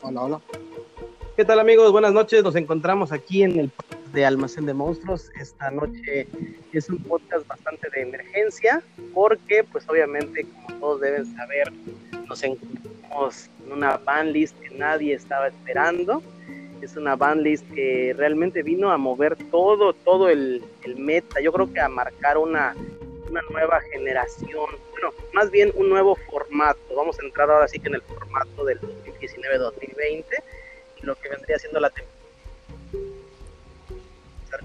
Hola, hola. ¿Qué tal amigos? Buenas noches. Nos encontramos aquí en el de Almacén de Monstruos. Esta noche es un podcast bastante de emergencia porque pues obviamente como todos deben saber nos encontramos en una list que nadie estaba esperando. Es una list que realmente vino a mover todo, todo el, el meta. Yo creo que a marcar una, una nueva generación, bueno, más bien un nuevo formato. Vamos a entrar ahora sí que en el formato del 2019-2020 lo que vendría siendo la temporada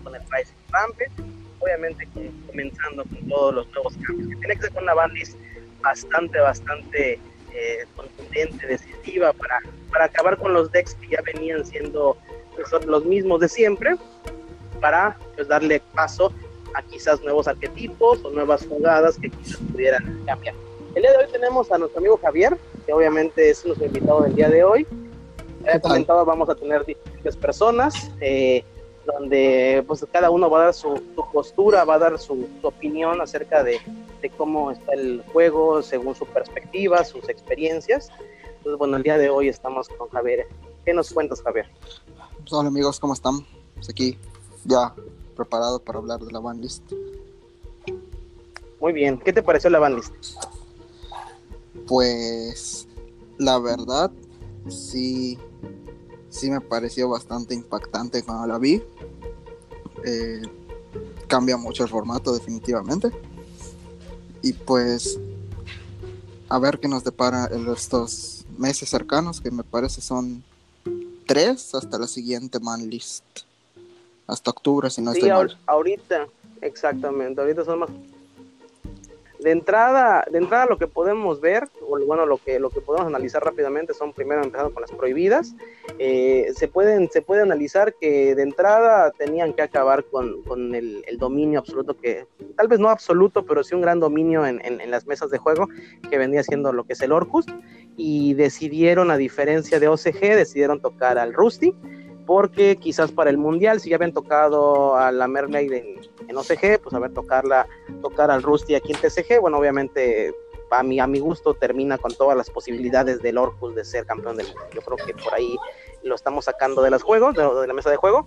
con el país Rampage, obviamente comenzando con todos los nuevos cambios, que tiene que ser con una bandis bastante, bastante eh, contundente, decisiva para, para acabar con los decks que ya venían siendo pues, los mismos de siempre, para pues, darle paso a quizás nuevos arquetipos o nuevas jugadas que quizás pudieran cambiar. El día de hoy tenemos a nuestro amigo Javier, que obviamente es nuestro invitado del día de hoy he comentado, vamos a tener diferentes personas, eh, donde pues cada uno va a dar su, postura, va a dar su, opinión acerca de, cómo está el juego según su perspectiva, sus experiencias. Entonces, bueno, el día de hoy estamos con Javier. ¿Qué nos cuentas, Javier? Pues, hola amigos, ¿cómo están? Pues aquí ya preparado para hablar de la banlist. Muy bien, ¿qué te pareció la banlist? Pues la verdad, sí sí me pareció bastante impactante cuando la vi. Eh, cambia mucho el formato definitivamente. Y pues a ver qué nos depara en estos meses cercanos, que me parece son tres hasta la siguiente man list. Hasta octubre, si no estoy mal. Ahorita, exactamente, ahorita son más de entrada, de entrada lo que podemos ver, o bueno, lo que, lo que podemos analizar rápidamente son primero empezando con las prohibidas. Eh, se, pueden, se puede analizar que de entrada tenían que acabar con, con el, dominio absoluto, que tal vez no absoluto, pero sí un gran dominio en, en, las mesas de juego, que vendría siendo lo que es el Orcus, y decidieron, a diferencia de OCG, decidieron tocar al Rusty porque quizás para el mundial, si ya habían tocado a la Mermaid en, en OCG, pues a ver tocarla, tocar al Rusty aquí en TCG, bueno, obviamente a mi, a mi gusto termina con todas las posibilidades del Orcus de ser campeón del mundo. Yo creo que por ahí lo estamos sacando de los juegos, de, la mesa de juego,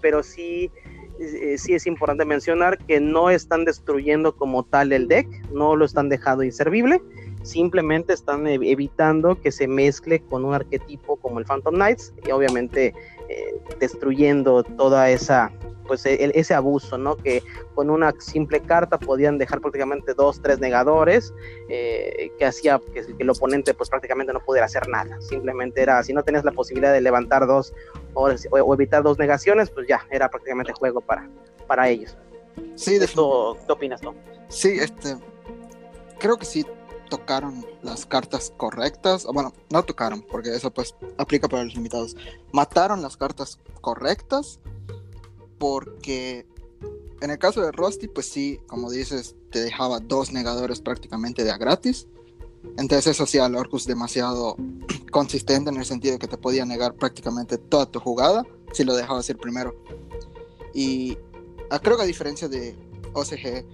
pero sí, eh, sí es importante mencionar que no están destruyendo como tal el deck, no lo están dejando inservible, simplemente están evitando que se mezcle con un arquetipo como el Phantom Knights y obviamente eh, destruyendo toda esa pues e, ese abuso, ¿no? Que con una simple carta podían dejar prácticamente dos, tres negadores, eh, que hacía que, el oponente pues prácticamente no pudiera hacer nada. Simplemente era, si no tenías la posibilidad de levantar dos o, evitar dos negaciones, pues ya, era prácticamente juego para, para ellos. Sí, de ¿qué opinas tú? Sí, este, creo que sí tocaron las cartas correctas, bueno, no tocaron, porque eso pues aplica para los limitados. Mataron las cartas correctas porque en el caso de Rusty, pues sí, como dices, te dejaba dos negadores prácticamente de a gratis. Entonces eso hacía al Orcus demasiado consistente en el sentido que te podía negar prácticamente toda tu jugada si lo dejabas ir primero. Y ah, creo que a diferencia de OCG,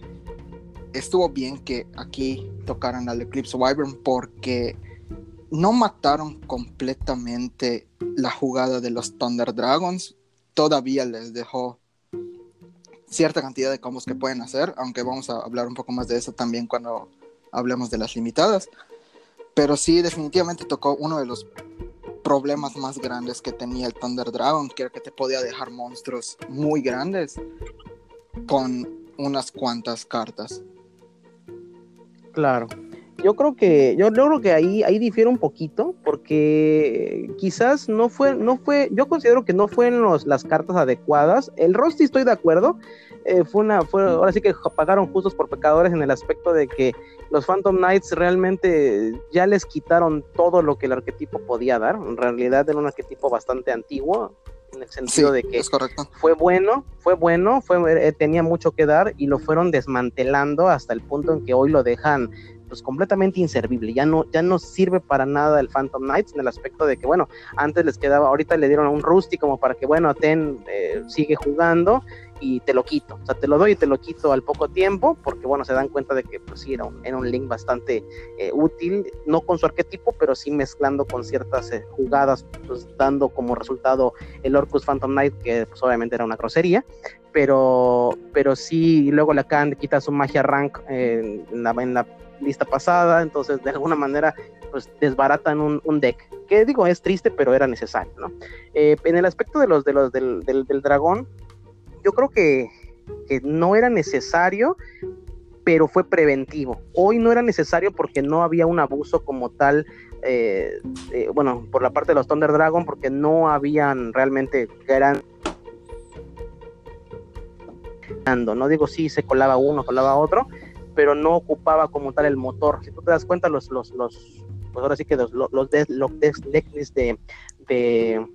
estuvo bien que aquí tocaran al Eclipse Wyvern porque no mataron completamente la jugada de los Thunder Dragons. Todavía les dejó cierta cantidad de combos que pueden hacer, aunque vamos a hablar un poco más de eso también cuando hablemos de las limitadas. Pero sí, definitivamente tocó uno de los problemas más grandes que tenía el Thunder Dragon, que era que te podía dejar monstruos muy grandes con unas cuantas cartas. Claro. Yo creo que, yo, creo que ahí, ahí difiere un poquito, porque quizás no fue, no fue, yo considero que no fueron las cartas adecuadas. El Rusty estoy de acuerdo. Eh, fue una, fue, ahora sí que pagaron justos por pecadores en el aspecto de que los Phantom Knights realmente ya les quitaron todo lo que el arquetipo podía dar. En realidad era un arquetipo bastante antiguo, en el sentido de que fue bueno, fue bueno, fue, eh, tenía mucho que dar y lo fueron desmantelando hasta el punto en que hoy lo dejan pues completamente inservible, ya no, ya no sirve para nada el Phantom Knights en el aspecto de que, bueno, antes les quedaba, ahorita le dieron a un Rusty como para que, bueno, Ten eh, sigue jugando y te lo quito. O sea, te lo doy y te lo quito al poco tiempo, porque bueno, se dan cuenta de que pues sí, era un, era un link bastante eh, útil, no con su arquetipo, pero sí mezclando con ciertas eh, jugadas, pues dando como resultado el Orcus Phantom Knight, que pues obviamente era una grosería, pero, pero sí, luego le acaban de quitar su magia rank en, la, en la lista pasada, entonces de alguna manera pues desbaratan un, un, deck, que digo es triste, pero era necesario, ¿no? Eh, en el aspecto de los, de los del, del, del dragón, yo creo que, que no era necesario, pero fue preventivo. Hoy no era necesario porque no había un abuso como tal, eh, eh, bueno, por la parte de los Thunder Dragon, porque no habían realmente gran... No digo si se colaba uno, colaba otro, pero no ocupaba como tal el motor. Si tú te das cuenta, los, los, los pues ahora sí que los, los, los, de, de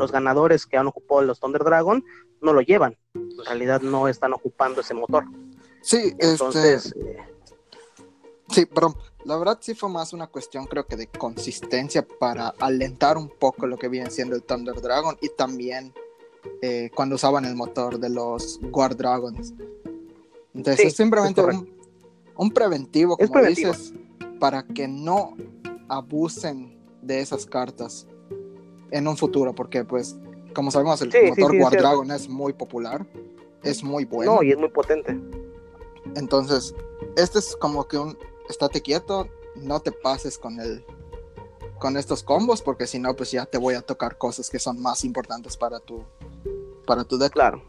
los ganadores que han ocupado los Thunder Dragon no lo llevan. En realidad no están ocupando ese motor. Sí, Entonces, este... Sí, perdón. La verdad sí fue más una cuestión creo que de consistencia para alentar un poco lo que viene siendo el Thunder Dragon y también eh, cuando usaban el motor de los Guard Dragons. Entonces es simplemente un, un, preventivo, como preventivo. dices, para que no abusen de esas cartas en un futuro, porque pues como sabemos, el motor War Dragon es muy popular, es muy bueno. No, y es muy potente. Entonces, este es como que un estate quieto, no te pases con el con estos combos, porque si no, pues ya te voy a tocar cosas que son más importantes para tu para tu deck. Claro.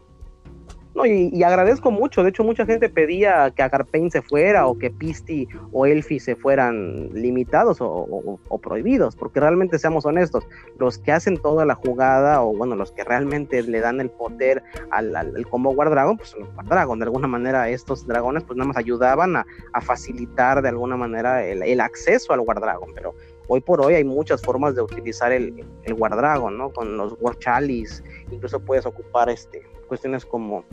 No, y, agradezco mucho. De hecho, mucha gente pedía que Agarpain se fuera o que Pisti o Elfi se fueran limitados o, prohibidos, porque realmente seamos honestos, los que hacen toda la jugada o bueno, los que realmente le dan el poder al, combo War Dragon, pues son los War Dragon. De alguna manera, estos dragones pues nada más ayudaban a, facilitar de alguna manera el, acceso al War Dragon, pero hoy por hoy hay muchas formas de utilizar el, el War Dragon, ¿no? Con los War Chalice, incluso puedes ocupar este cuestiones como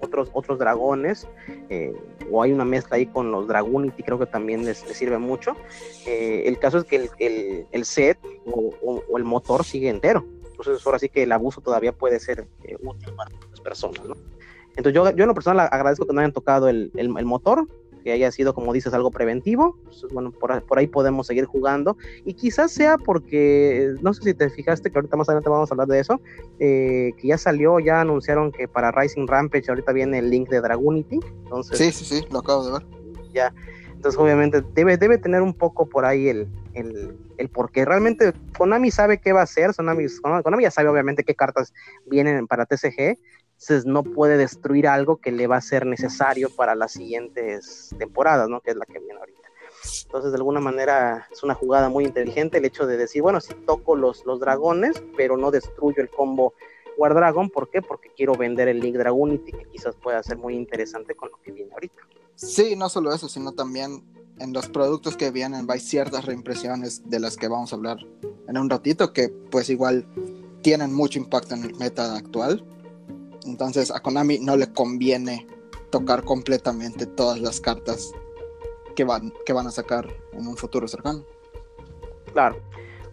otros, otros dragones, eh, o hay una mezcla ahí con los Dragunity, creo que también les, sirve mucho. Eh, el caso es que el, el, el set o, o, el motor sigue entero, entonces ahora sí que el abuso todavía puede ser eh, útil para las personas, ¿no? Entonces yo, yo en lo personal agradezco que no hayan tocado el, el, el motor, que haya sido, como dices, algo preventivo. Pues, bueno, por, por, ahí podemos seguir jugando. Y quizás sea porque, no sé si te fijaste, que ahorita más adelante vamos a hablar de eso, eh, que ya salió, ya anunciaron que para Rising Rampage ahorita viene el link de Dragunity. Entonces, sí, sí, sí, lo acabo de ver. Ya. Entonces, obviamente, debe, debe tener un poco por ahí el, el, el porque realmente Konami sabe qué va a hacer, Konami, Konami ya sabe obviamente qué cartas vienen para TCG, entonces no puede destruir algo que le va a ser necesario para las siguientes temporadas, ¿no? Que es la que viene ahorita. Entonces, de alguna manera, es una jugada muy inteligente el hecho de decir, bueno, si toco los, los dragones, pero no destruyo el combo War Dragon, ¿por qué? Porque quiero vender el Link Dragonity, que quizás pueda ser muy interesante con lo que viene ahorita. Sí, no solo eso, sino también en los productos que vienen hay ciertas reimpresiones de las que vamos a hablar en un ratito, que pues igual tienen mucho impacto en el meta actual entonces a Konami no le conviene tocar completamente todas las cartas que van, que van a sacar en un futuro cercano. Claro.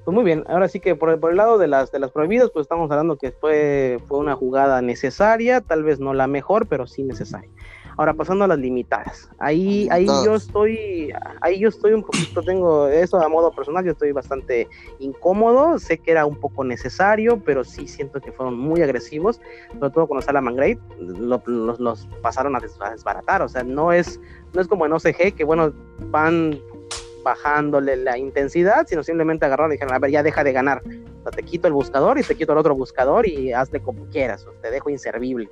Pues muy bien, ahora sí que por el, por el lado de las, de las prohibidas, pues estamos hablando que fue, fue una jugada necesaria, tal vez no la mejor, pero sí necesaria. Ahora pasando a las limitadas. Ahí, ahí yo estoy, ahí yo estoy un poquito, tengo eso a modo personal, yo estoy bastante incómodo. Sé que era un poco necesario, pero sí siento que fueron muy agresivos, sobre todo cuando sale Great, lo, los, los pasaron a, desbaratar. O sea, no es, no es como en OCG, que bueno, van bajándole la intensidad, sino simplemente agarraron y dijeron, a ver, ya deja de ganar. O sea, te quito el buscador y te quito el otro buscador y hazle como quieras, o te dejo inservible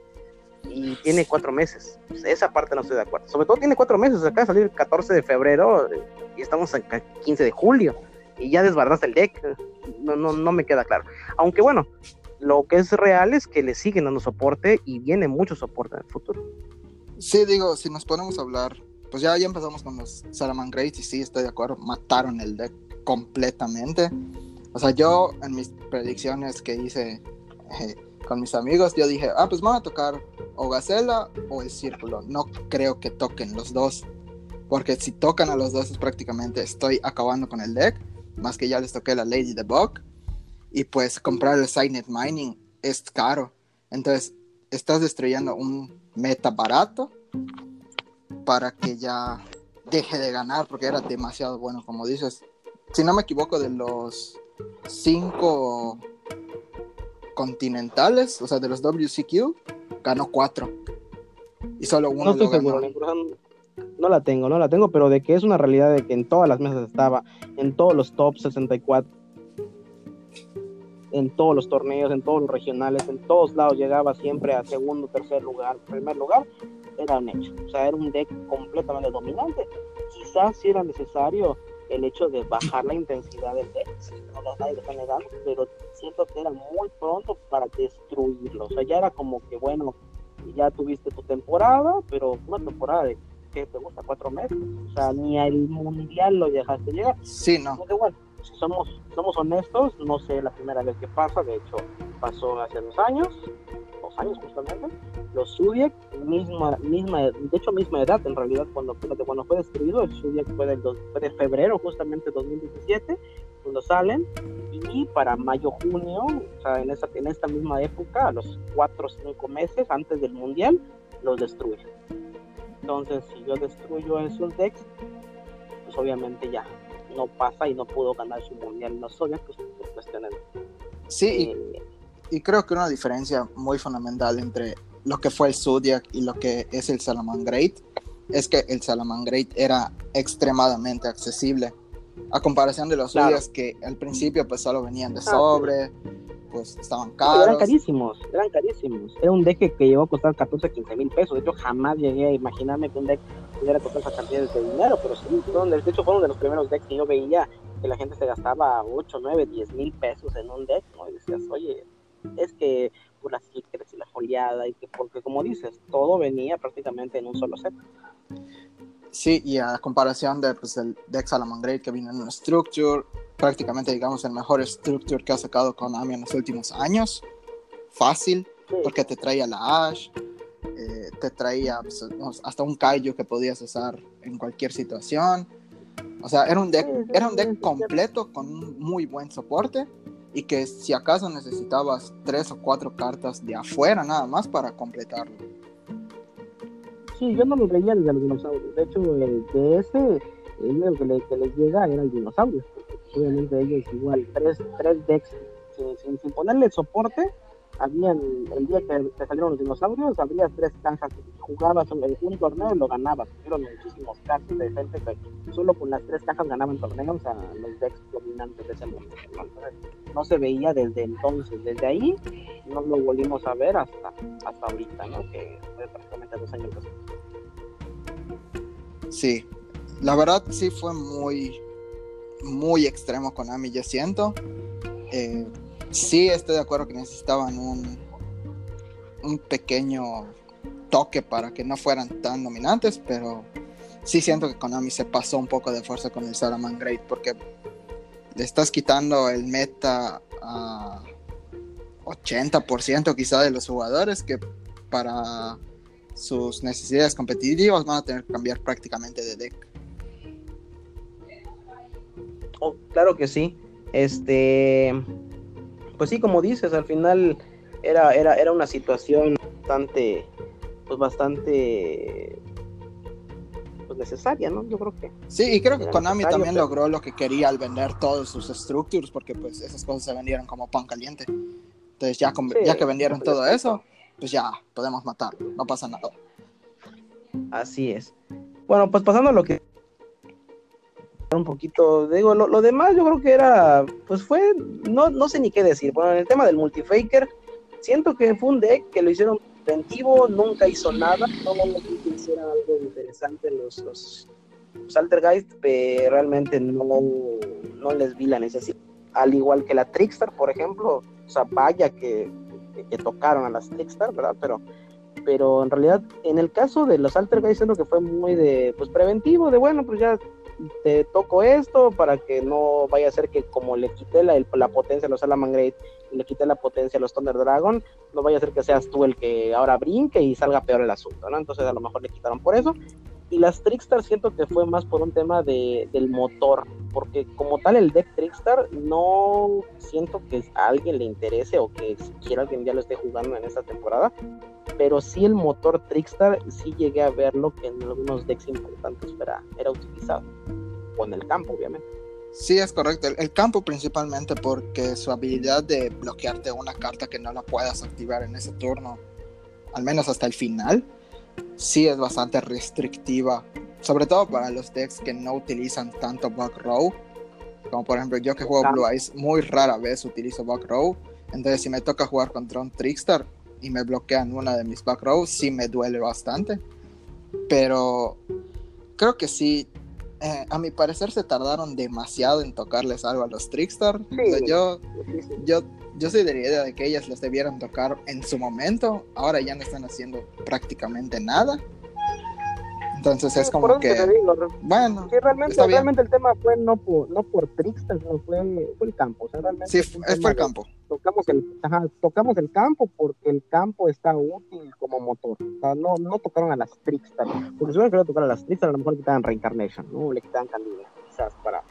y tiene cuatro meses. esa parte no estoy de acuerdo. Sobre todo tiene cuatro meses, acaba de salir el 14 de febrero y estamos en 15 de julio y ya desbardaste el deck. No, no, no me queda claro. Aunque bueno, lo que es real es que le siguen dando soporte y viene mucho soporte en el futuro. Sí, digo, si nos ponemos a hablar, pues ya, ya empezamos con los Salaman Greats y sí, estoy de acuerdo, mataron el deck completamente. O sea, yo en mis predicciones que hice eh, con mis amigos, yo dije, ah, pues van a tocar o Gacela o el Círculo. No creo que toquen los dos, porque si tocan a los dos es prácticamente estoy acabando con el deck, más que ya les toqué la Lady the Bug. Y pues comprar el Signet Mining es caro. Entonces estás destruyendo un meta barato para que ya deje de ganar porque era demasiado bueno, como dices. Si no me equivoco, de los cinco continentales, o sea, de los WCQ, ganó cuatro. Y solo uno No estoy lo ganó. seguro, la información no la tengo, no la tengo, pero de que es una realidad de que en todas las mesas estaba, en todos los top 64, en todos los torneos, en todos los regionales, en todos lados llegaba siempre a segundo, tercer lugar, primer lugar, era un hecho. O sea, era un deck completamente dominante. Quizás si era necesario el hecho de bajar la intensidad del deck, no lo nadie lo está negando, pero siento que era muy pronto para destruirlo. O sea, ya era como que, bueno, ya tuviste tu temporada, pero una temporada de que te gusta cuatro meses. O sea, ni al mundial lo dejaste llegar. Sí, no. Que bueno, si somos, somos honestos, no sé la primera vez que pasa, de hecho pasó hace dos años, dos años justamente, los Zodiac, misma, misma, de hecho misma edad en realidad cuando, cuando fue destruido, el Zodiac fue, del dos- fue de febrero justamente 2017, cuando salen, y para mayo, junio, o sea, en, esa, en esta misma época, a los cuatro o cinco meses antes del mundial, los destruye. Entonces, si yo destruyo esos decks, pues obviamente ya no pasa y no pudo ganar su mundial en los pues por cuestiones Sí, y eh, Y creo que una diferencia muy fundamental entre lo que fue el Zodiac y lo que es el Salamangreat es que el Salamangreat era extremadamente accesible. A comparación de los Claro. Que al principio pues solo venían de sobre, pues estaban No, eran caros. carísimos, eran carísimos. Era un deck que, llegó a costar 14, 15 mil pesos. De hecho, jamás llegué a imaginarme que un deck pudiera costar esas cantidades de dinero, pero sí, fueron de, hecho, fueron de los primeros decks que yo veía que la gente se gastaba 8, 9, 10 mil pesos en un deck, ¿no? Y decías, oye, es que por las secrets y la foliada, y que porque, como dices, todo venía prácticamente en un solo set. Sí, y a comparación de pues, el deck Salamangreat que vino en una Structure, prácticamente digamos el mejor Structure que ha sacado Konami en los últimos años. Fácil, Sí, porque te traía la Ash, eh, te traía pues, hasta un Kaiju que podías usar en cualquier situación. O sea, era un deck, era un deck completo con un muy buen soporte y que si acaso necesitabas tres o cuatro cartas de afuera nada más para completarlo. Sí, yo no lo veía desde los dinosaurios. De hecho, el DS, el único que, le, que les llega era el dinosaurio. Obviamente ellos igual, tres, tres decks sin, sin, sin ponerle soporte. Habían, el día que, salieron los dinosaurios, habría tres cajas. Jugabas un, un torneo y lo ganabas. Hicieron muchísimos casos de gente que solo con las tres cajas ganaban torneos a los decks dominantes de ese mundo. ¿no? Se veía desde entonces. Desde ahí no lo volvimos a ver hasta, hasta ahorita, ¿no? Que fue prácticamente dos años después. Sí, la verdad sí fue muy, muy extremo Konami, yo siento. Eh, sí estoy de acuerdo que necesitaban un, un pequeño toque para que no fueran tan dominantes, pero sí siento que Konami se pasó un poco de fuerza con el Salaman Great porque le estás quitando el meta a 80% quizá de los jugadores que para sus necesidades competitivas van a tener que cambiar prácticamente de deck. Oh, claro que sí. Este, pues sí, como dices, al final era, era, era una situación bastante, pues bastante pues necesaria, ¿no? Yo creo que. Sí, y creo que Konami también pero- logró lo que quería al vender todos sus structures, porque pues esas cosas se vendieron como pan caliente. Entonces ya, con- Sí, ya que vendieron todo eso, pues ya podemos matarlo, no pasa nada. Así es. Bueno, pues pasando a lo que un poquito, digo, lo, lo demás yo creo que era, pues fue, no, no sé ni qué decir. Bueno, en el tema del multifaker, siento que fue un deck que lo hicieron preventivo, nunca hizo nada, no me que hiciera algo interesante los, los, los Altergeist, pero realmente no, no les vi la necesidad. Al igual que la Trickstar, por ejemplo, o sea, vaya que, que, que tocaron a las Trickstar, ¿verdad? Pero pero en realidad en el caso de los Altergeist siento que fue muy de pues preventivo de bueno pues ya te toco esto para que no vaya a ser que como le quité la, potencia a los Salamangreat y le quité la potencia a los Thunder Dragon no vaya a ser que seas tú el que ahora brinque y salga peor el asunto ¿no? entonces a lo mejor le quitaron por eso y las Trickstar siento que fue más por un tema de, del motor porque como tal el deck Trickstar no siento que a alguien le interese o que siquiera alguien ya lo esté jugando en esta temporada, pero sí el motor Trickstar sí llegué a verlo que en algunos decks importantes era, era utilizado, o en el campo obviamente. Sí, es correcto. El, campo principalmente porque su habilidad de bloquearte una carta que no la puedas activar en ese turno, al menos hasta el final, sí es bastante restrictiva. Sobre todo para los decks que no utilizan tanto Bug Row. Como por ejemplo yo que juego Blue Eyes, muy rara vez utilizo Bug Row. Entonces si me toca jugar contra un Trickstar y me bloquean una de mis Bug Row, sí me duele bastante. Pero creo que sí eh, a mi parecer se tardaron demasiado en tocarles algo a los Trickstar. yo, yo, yo soy de la idea de que ellas les debieran tocar en su momento. Ahora ya no están haciendo prácticamente nada. Entonces es como que, bueno, realmente, realmente el tema fue no por, no por Trickster, sino fue, el campo. sí, fue el campo. Tocamos el, tocamos el campo porque el campo está útil como motor. O sea, no, no tocaron a las Trickstar. Porque si hubieran querido tocar a las Trickstar, a lo mejor le quitaban Reincarnation, ¿no? Le quitaban Candida, quizás para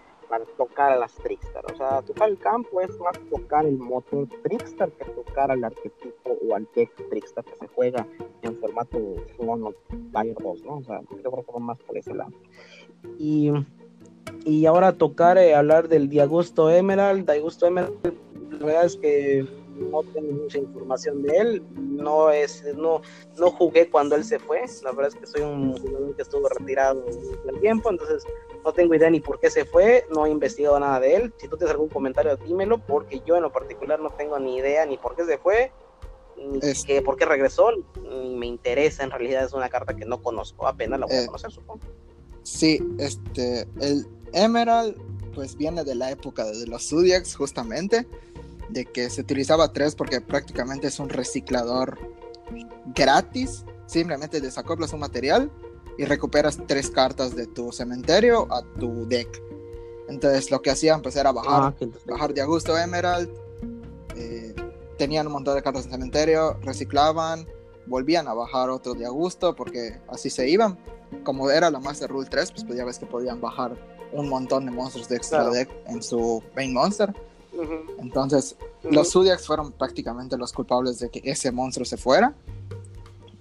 tocar a las Trickstar. O sea, tocar el campo es más tocar el motor Trickstar que tocar al arquetipo o al deck Trickstar que se juega en formato Summon o Fire 2, ¿no? O sea, creo que va más por ese lado. Y, y ahora tocar, eh, hablar del Diagusto Emerald. Diagusto Emerald, la verdad es que no tengo mucha información de él, no es, no, no jugué cuando él se fue, la verdad es que soy un jugador que estuvo retirado un tiempo, entonces no tengo idea ni por qué se fue, no he investigado nada de él, si tú tienes algún comentario dímelo, porque yo en lo particular no tengo ni idea ni por qué se fue, ni que, por qué regresó, ni me interesa, en realidad es una carta que no conozco, apenas la voy a eh, conocer, supongo. Sí, este, el Emerald pues viene de la época de los Zodiacs justamente, de que se utilizaba tres porque prácticamente es un reciclador gratis. Simplemente desacoplas un material y recuperas tres cartas de tu cementerio a tu deck. Entonces lo que hacían pues era bajar, ah, bajar de Augusto Emerald. Eh, tenían un montón de cartas de cementerio, reciclaban, volvían a bajar otro de Augusto porque así se iban. Como era la Master Rule 3, pues, pues ya ves que podían bajar un montón de monstruos de extra deck en su main monster. Entonces, los Zodiacs fueron prácticamente los culpables de que ese monstruo se fuera.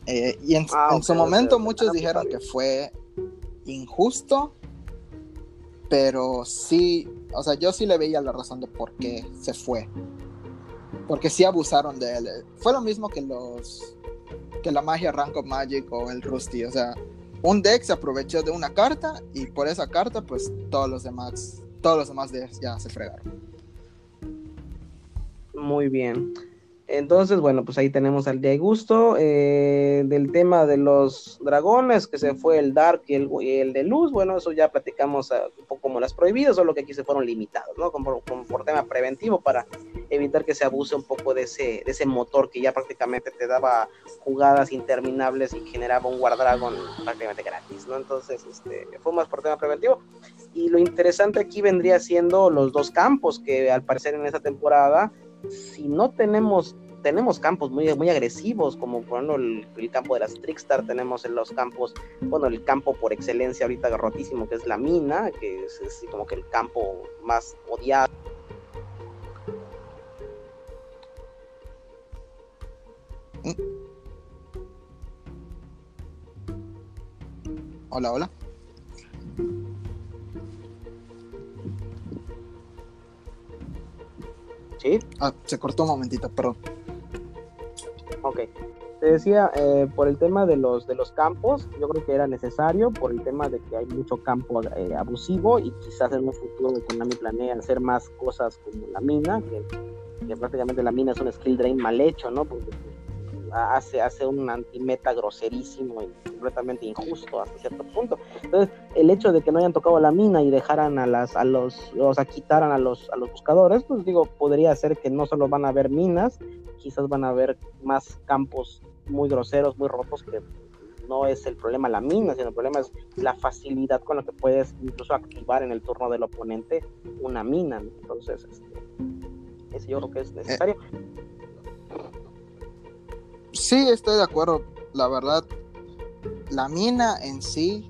Eh, y en, ah, su momento muchos dijeron que fue injusto, pero sí, o sea, yo sí le veía la razón de por qué se fue. Porque sí abusaron de él. Fue lo mismo que los que la magia Rank of Magic o el Rusty, o sea, un deck se aprovechó de una carta y por esa carta pues todos los demás todos los demás decks ya se fregaron. Muy bien. Entonces, bueno, pues ahí tenemos al de gusto. Eh, del tema de los dragones, que se fue el Dark y el, de Luz, bueno, eso ya platicamos ah, un poco como las prohibidas, solo que aquí se fueron limitados, ¿no? Como, por tema preventivo para evitar que se abuse un poco de ese, de ese motor que ya prácticamente te daba jugadas interminables y generaba un War Dragon prácticamente gratis, ¿no? Entonces, este, fue más por tema preventivo. Y lo interesante aquí vendría siendo los dos campos que al parecer en esta temporada si no tenemos tenemos campos muy, muy agresivos, como por ejemplo el, campo de las Trickstar, tenemos en los campos, bueno, el campo por excelencia ahorita rotísimo, que es la mina, que es, como que el campo más odiado. Hola, hola. Ah, se cortó un momentito, perdón. Ok. Te decía, eh, por el tema de los, de los campos, yo creo que era necesario, por el tema de que hay mucho campo eh, abusivo y quizás en un futuro Konami planea hacer más cosas como la mina, que, que prácticamente la mina es un skill drain mal hecho, ¿no? Porque hace, hace un antimeta groserísimo y completamente injusto hasta cierto punto. Entonces, el hecho de que no hayan tocado la mina y dejaran a las, a los, o sea, quitaran a los, a los buscadores, pues digo, podría ser que no solo van a haber minas, quizás van a haber más campos muy groseros, muy rotos que no es el problema la mina, sino el problema es la facilidad con la que puedes incluso activar en el turno del oponente una mina. Entonces, este, yo creo que es necesario. Sí, estoy de acuerdo. La verdad, la mina en sí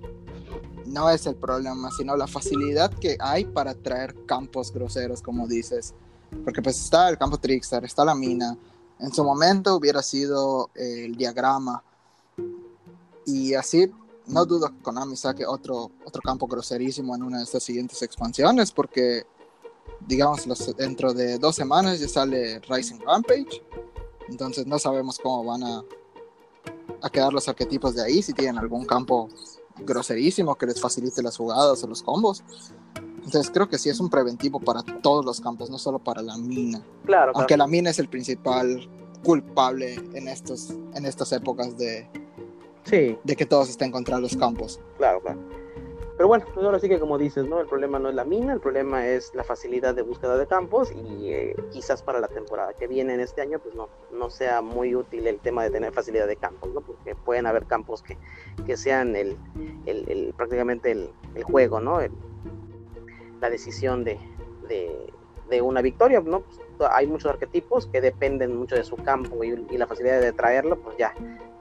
no es el problema, sino la facilidad que hay para traer campos groseros, como dices. Porque pues está el campo Trickster, está la mina. En su momento hubiera sido el diagrama. Y así no dudo que Konami saque otro, otro campo groserísimo en una de estas siguientes expansiones, porque digamos, dentro de dos semanas ya sale Rising Rampage. Entonces no sabemos cómo van a, a quedar los arquetipos de ahí, si tienen algún campo groserísimo que les facilite las jugadas o los combos. Entonces creo que sí es un preventivo para todos los campos, no solo para la mina. Claro. Aunque la mina es el principal culpable en estos en estas épocas de sí. de que todos estén contra los campos. Claro, claro. Pero bueno, pues ahora sí que como dices, ¿no? El problema no es la mina, el problema es la facilidad de búsqueda de campos y eh, quizás para la temporada que viene en este año, pues no, no sea muy útil el tema de tener facilidad de campos, ¿no? Porque pueden haber campos que, que sean el, el, el prácticamente el, juego, ¿no? la decisión de, de, de, una victoria, ¿no? Pues hay muchos arquetipos que dependen mucho de su campo y la facilidad de traerlo, pues ya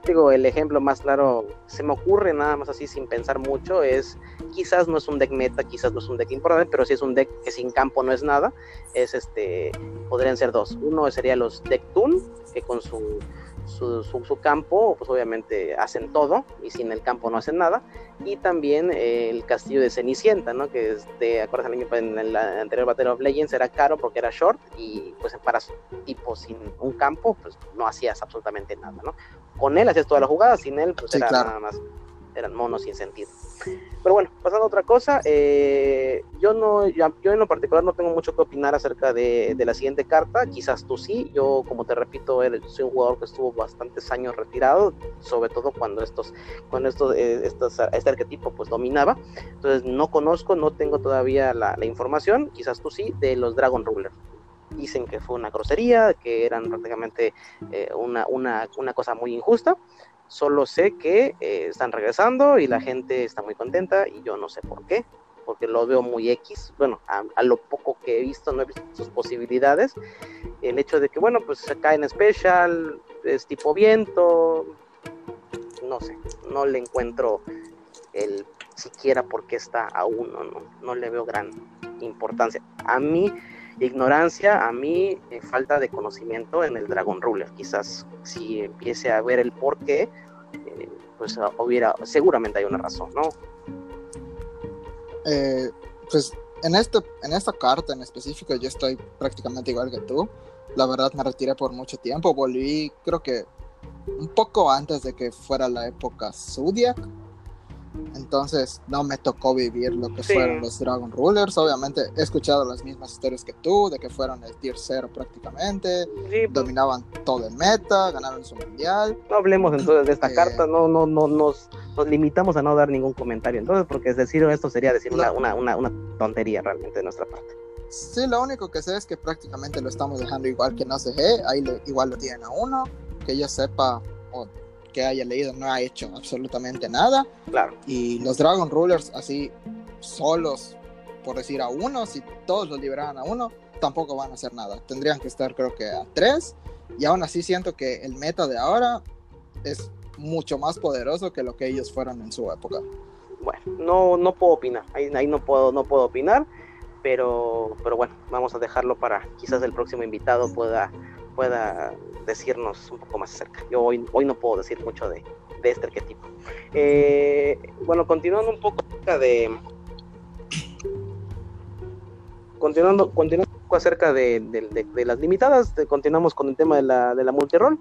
digo, el ejemplo más claro se me ocurre nada más así sin pensar mucho es quizás no es un deck meta, quizás no es un deck importante, pero si es un deck que sin campo no es nada, es este podrían ser dos. Uno sería los deck Toon, que con su su, su, campo, pues obviamente hacen todo y sin el campo no hacen nada. Y también eh, el castillo de Cenicienta, ¿no? Que es de, acuerdas en el anterior Battle of Legends era caro porque era short y pues para su tipo sin un campo, pues no hacías absolutamente nada, ¿no? Con él hacías toda la jugada, sin él pues sí, era claro. nada más eran monos sin sentido. Pero bueno, pasando a otra cosa, eh, yo no, yo, en lo particular no tengo mucho que opinar acerca de, de, la siguiente carta, quizás tú sí, yo como te repito, soy un jugador que estuvo bastantes años retirado, sobre todo cuando estos, cuando estos, eh, estos este arquetipo pues dominaba, entonces no conozco, no tengo todavía la, la información, quizás tú sí, de los Dragon Ruler dicen que fue una grosería, que eran prácticamente eh, una, una, una cosa muy injusta, Solo sé que eh, están regresando y la gente está muy contenta y yo no sé por qué, porque lo veo muy X. Bueno, a, a, lo poco que he visto, no he visto sus posibilidades. El hecho de que, bueno, pues se cae en especial, es tipo viento, no sé, no le encuentro el siquiera por qué está a uno, no, no le veo gran importancia. A mí ignorancia, a mí eh, falta de conocimiento en el Dragon Ruler. Quizás si empiece a ver el por qué, eh, pues hubiera, seguramente hay una razón, ¿no? Eh, pues en, este, en esta carta en específico yo estoy prácticamente igual que tú. La verdad me retiré por mucho tiempo, volví creo que un poco antes de que fuera la época Zodiac. Entonces no me tocó vivir lo que sí. fueron los Dragon Rulers. Obviamente he escuchado las mismas historias que tú, de que fueron el tier 0 prácticamente, sí, pues... dominaban todo el meta, ganaron su mundial. No hablemos entonces de esta eh... carta, no, no, no nos, nos, limitamos a no dar ningún comentario. Entonces, porque decir esto sería decir una, una, una, una tontería realmente de nuestra parte. Sí, lo único que sé es que prácticamente lo estamos dejando igual que no ahí lo, igual lo tienen a uno, que yo sepa, o que haya leído no ha hecho absolutamente nada. Claro. Y los Dragon Rulers así solos, por decir a uno, si todos los liberaran a uno, tampoco van a hacer nada. Tendrían que estar creo que a tres. Y aún así siento que el meta de ahora es mucho más poderoso que lo que ellos fueron en su época. Bueno, no, no puedo opinar. Ahí, ahí no, puedo, no puedo opinar. Pero, pero bueno, vamos a dejarlo para quizás el próximo invitado pueda, pueda decirnos un poco más acerca. Yo hoy, hoy no puedo decir mucho de, de este arquetipo. Eh, bueno, continuando un poco acerca de. Continuando, continuando un poco acerca de, de, las limitadas, continuamos con el tema de la, de la multirol.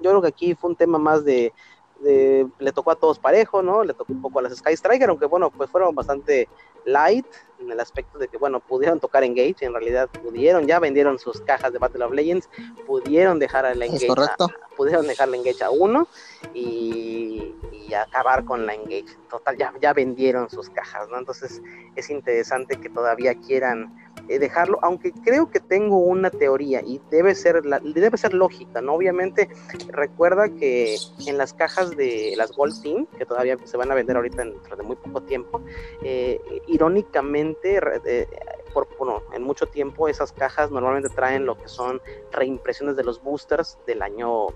Yo creo que aquí fue un tema más de, de, le tocó a todos parejo, ¿no? Le tocó un poco a las Sky Striker, aunque bueno, pues fueron bastante light en el aspecto de que, bueno, pudieron tocar Engage, en realidad pudieron, ya vendieron sus cajas de Battle of Legends, pudieron dejar a la Engage, correcto? A, pudieron dejar la Engage a uno y, y, acabar con la Engage. Total, ya, ya vendieron sus cajas, ¿no? Entonces es interesante que todavía quieran eh, dejarlo, aunque creo que tengo una teoría y debe ser, la, debe ser lógica, ¿no? Obviamente, recuerda que en las cajas de las Gold Team, que todavía se van a vender ahorita dentro de muy poco tiempo, eh, irónicamente, eh, por, bueno, en mucho tiempo esas cajas normalmente traen lo que son reimpresiones de los boosters del año,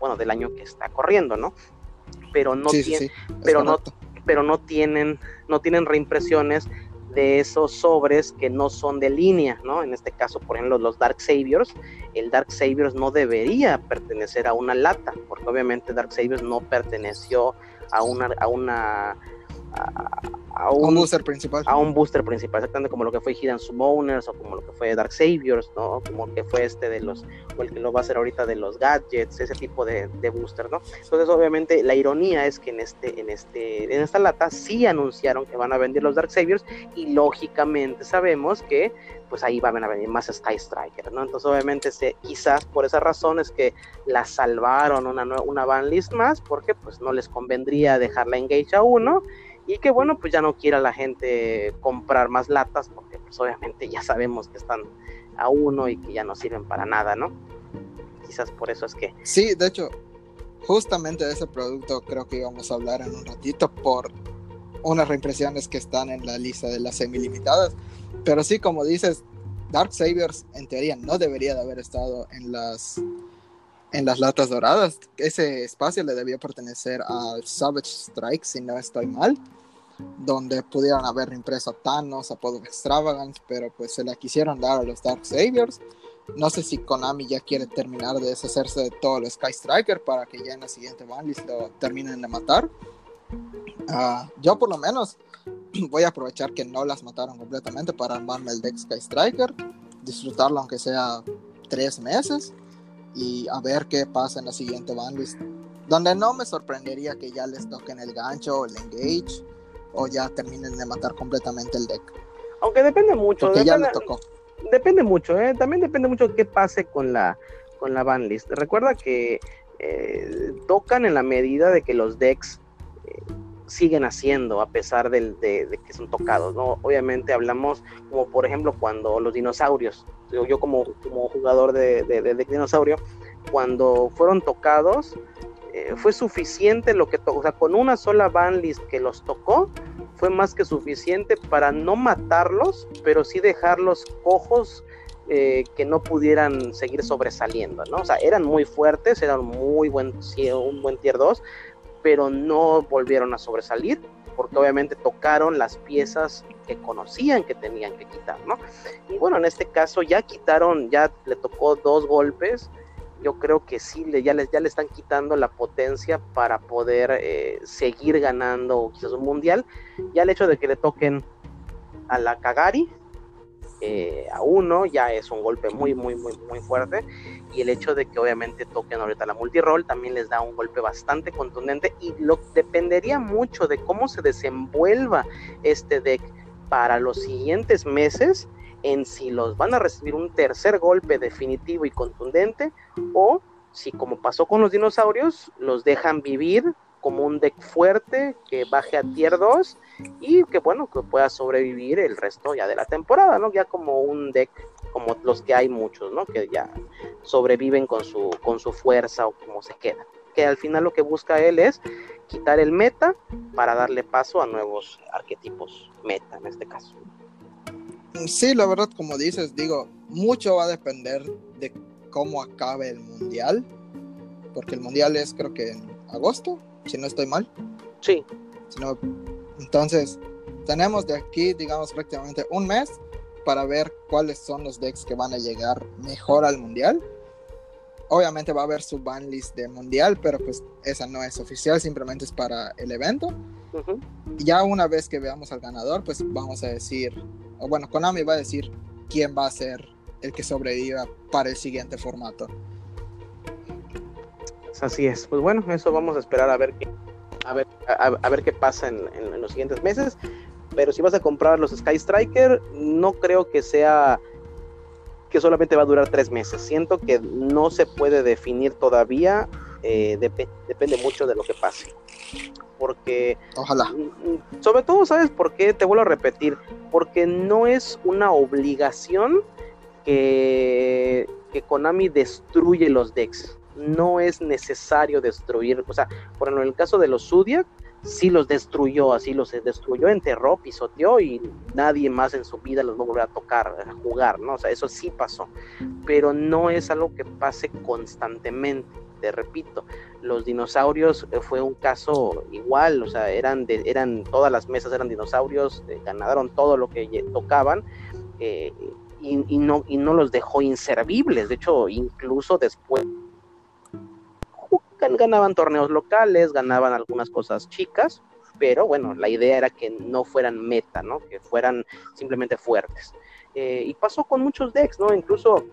bueno, del año que está corriendo, ¿no? Pero no sí, tiene, sí, sí. pero no pero no tienen, no tienen reimpresiones de esos sobres que no son de línea, ¿no? En este caso, por ejemplo, los Dark Saviors, el Dark Saviors no debería pertenecer a una lata, porque obviamente Dark Saviors no perteneció a una, a una a, un, booster principal. A un booster principal, exactamente como lo que fue Hidden Summoners o como lo que fue Dark Saviors, ¿no? Como que fue este de los, o el que lo va a hacer ahorita de los gadgets, ese tipo de, de booster, ¿no? Entonces, obviamente, la ironía es que en este, en este, en esta lata sí anunciaron que van a vender los Dark Saviors y lógicamente sabemos que pues ahí van a venir más Sky Striker, ¿no? Entonces, obviamente, se, quizás por esa razón es que la salvaron una, una van list más, porque pues no les convendría dejarla engage a uno y que bueno, pues ya no quiera la gente comprar más latas porque pues obviamente ya sabemos que están a uno y que ya no sirven para nada, ¿no? Quizás por eso es que... Sí, de hecho, justamente de ese producto creo que íbamos a hablar en un ratito por unas reimpresiones que están en la lista de las semi-limitadas. Pero sí, como dices, Dark Saviors en teoría no debería de haber estado en las en las latas doradas. Ese espacio le debía pertenecer al Savage Strike, si no estoy mal, donde pudieran haber impreso a Thanos, a Pod Extravagance, pero pues se la quisieron dar a los Dark Saviors. No sé si Konami ya quiere terminar de deshacerse de todo el Sky Striker para que ya en la siguiente banlist lo terminen de matar. Ah, yo por lo menos voy a aprovechar que no las mataron completamente para armarme el deck Sky Striker, disfrutarlo aunque sea tres meses y a ver qué pasa en la siguiente banlist. Donde no me sorprendería que ya les toquen el gancho o el engage o ya terminen de matar completamente el deck. Aunque depende mucho. Porque depende, ya le tocó. Depende mucho, ¿eh? también depende mucho qué pase con la, con la banlist. Recuerda que eh, tocan en la medida de que los decks siguen haciendo a pesar de, que son tocados, ¿no? Obviamente hablamos como por ejemplo cuando los dinosaurios, yo como, como jugador de, de, dinosaurio, cuando fueron tocados, eh, fue suficiente lo que tocó, o sea, con una sola banlist que los tocó, fue más que suficiente para no matarlos, pero sí dejarlos cojos eh, que no pudieran seguir sobresaliendo, ¿no? O sea, eran muy fuertes, eran muy buen, un buen tier 2, pero no volvieron a sobresalir porque obviamente tocaron las piezas que conocían que tenían que quitar, ¿no? Y bueno, en este caso ya quitaron, ya le tocó dos golpes, yo creo que sí, ya, le, ya le están quitando la potencia para poder eh, seguir ganando quizás un mundial, ya el hecho de que le toquen a la Kagari, eh, a uno ya es un golpe muy, muy, muy, muy fuerte. Y el hecho de que obviamente toquen ahorita la multiroll también les da un golpe bastante contundente. Y lo dependería mucho de cómo se desenvuelva este deck para los siguientes meses en si los van a recibir un tercer golpe definitivo y contundente o si como pasó con los dinosaurios los dejan vivir como un deck fuerte que baje a tier 2 y que bueno, que pueda sobrevivir el resto ya de la temporada, ¿no? Ya como un deck como los que hay muchos, ¿no? Que ya sobreviven con su, con su fuerza o como se queda. Que al final lo que busca él es quitar el meta para darle paso a nuevos arquetipos meta en este caso. Sí, la verdad, como dices, digo, mucho va a depender de cómo acabe el mundial, porque el mundial es creo que en agosto, si no estoy mal. Sí. Entonces, tenemos de aquí, digamos, prácticamente un mes para ver cuáles son los decks que van a llegar mejor al mundial. Obviamente va a haber su ban list de mundial, pero pues esa no es oficial, simplemente es para el evento. Ya una vez que veamos al ganador, pues vamos a decir, o bueno, Konami va a decir quién va a ser el que sobreviva para el siguiente formato. Así es. Pues bueno, eso vamos a esperar a ver qué, a ver, a, ver qué pasa en, los siguientes meses. Pero si vas a comprar los Sky Striker, no creo que sea que solamente va a durar tres meses. Siento que no se puede definir todavía. Eh, depende mucho de lo que pase. Porque. Ojalá. Sobre todo, ¿sabes por qué? Te vuelvo a repetir. Porque no es una obligación que, que Konami destruye los decks no es necesario destruir, o sea, por ejemplo, en el caso de los Zodiac, sí los destruyó, así los destruyó, enterró, pisoteó y nadie más en su vida los va a tocar, a jugar, ¿no? O sea, eso sí pasó, pero no es algo que pase constantemente. te repito, los dinosaurios eh, fue un caso igual, o sea, eran, de, eran todas las mesas eran dinosaurios, eh, ganaron todo lo que tocaban. Eh, y no los dejó inservibles, de hecho, incluso después ganaban torneos locales, ganaban algunas cosas chicas, pero bueno, la idea era que no fueran meta, ¿no? Que fueran simplemente fuertes. y pasó con muchos decks, ¿no? Incluso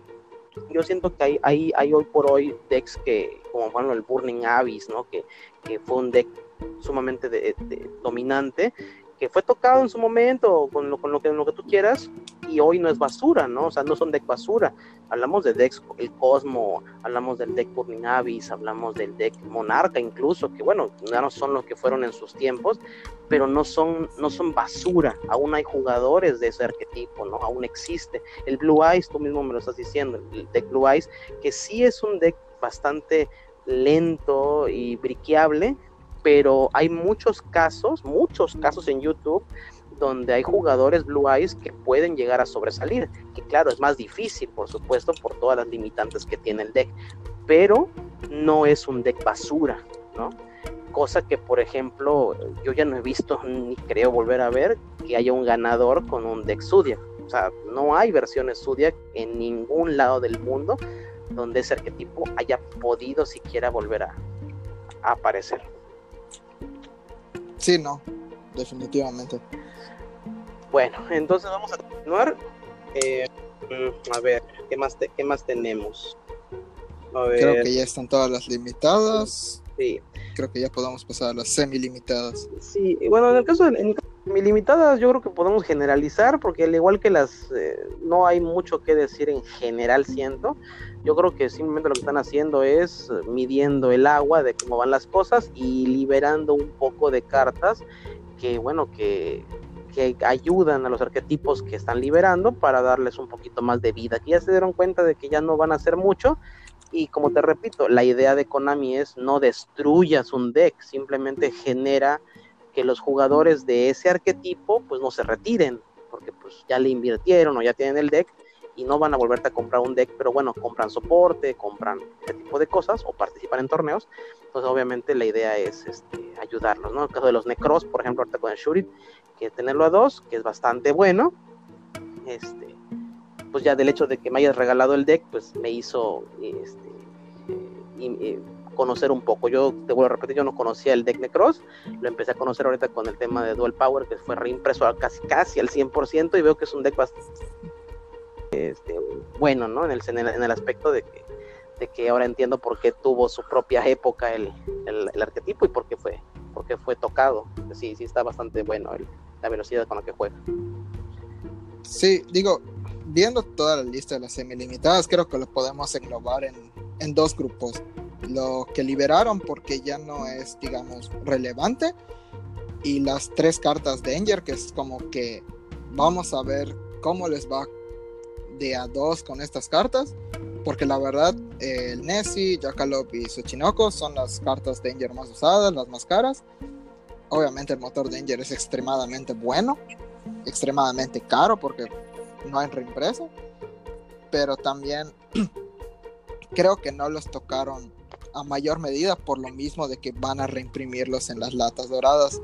yo siento que hay, hay, hay hoy por hoy decks que, como bueno, el Burning Abyss, ¿no? Que, que fue un deck sumamente dominante que fue tocado en su momento con lo, con lo, que, lo que tú quieras y hoy no es basura, ¿no? O sea, no son deck basura. Hablamos de decks, el Cosmo, hablamos del deck Burning Abyss, hablamos del deck Monarca incluso, que bueno, ya no son los que fueron en sus tiempos, pero no son, no son basura. Aún hay jugadores de ese arquetipo, ¿no? Aún existe. El Blue Eyes, tú mismo me lo estás diciendo, el deck Blue Eyes, que sí es un deck bastante lento y briqueable, pero hay muchos casos, muchos casos en YouTube donde hay jugadores Blue Eyes que pueden llegar a sobresalir, que claro, es más difícil, por supuesto, por todas las limitantes que tiene el deck, pero no es un deck basura, ¿no? Cosa que, por ejemplo, yo ya no he visto ni creo volver a ver que haya un ganador con un deck Zodiac. O sea, no hay versiones Zodiac en ningún lado del mundo donde ese arquetipo haya podido siquiera volver a aparecer. Sí, no, definitivamente. Bueno, entonces vamos a continuar. Eh, a ver, ¿qué más, ¿qué más tenemos? Creo que ya están todas las limitadas. Sí. Creo que ya podemos pasar a las semi-limitadas. Sí, bueno, en el caso de semi-limitadas yo creo que podemos generalizar porque al igual que las, eh, no hay mucho que decir en general, siento. Yo creo que simplemente lo que están haciendo es eh, midiendo el agua de cómo van las cosas y liberando un poco de cartas que, bueno, que, que ayudan a los arquetipos que están liberando para darles un poquito más de vida. Que ya se dieron cuenta de que ya no van a hacer mucho. Y como te repito, la idea de Konami es no destruyas un deck, simplemente genera que los jugadores de ese arquetipo pues no se retiren, porque pues ya le invirtieron o ya tienen el deck y no van a volverte a comprar un deck, pero bueno, compran soporte, compran ese tipo de cosas o participan en torneos. Entonces, obviamente, la idea es este, ayudarlos, ¿no? En el caso de los Necros, por ejemplo, ahorita con el Shurit, que tenerlo a dos, que es bastante bueno. Este, pues ya del hecho de que me hayas regalado el deck, pues me hizo este, conocer un poco. Yo te vuelvo a repetir, yo no conocía el deck Necros, lo empecé a conocer ahorita con el tema de Dual Power, que fue reimpreso casi, casi al 100%, y veo que es un deck bastante este, bueno, ¿no? En el, en el, aspecto de que, de que ahora entiendo por qué tuvo su propia época el, el, arquetipo y por qué fue, por qué fue tocado. Sí, sí está bastante bueno la velocidad con la que juega. Sí, digo, viendo toda la lista de las semilimitadas, creo que lo podemos englobar en, en dos grupos. Lo que liberaron porque ya no es, digamos, relevante. Y las tres cartas de Danger, que es como que vamos a ver cómo les va de a dos con estas cartas. Porque la verdad, el Nessie, Jackalope y Tsuchinoko son las cartas Danger más usadas, las más caras. Obviamente el motor Danger es extremadamente bueno, extremadamente caro porque no hay reimpreso. Pero también creo que no los tocaron a mayor medida por lo mismo de que van a reimprimirlos en las latas doradas.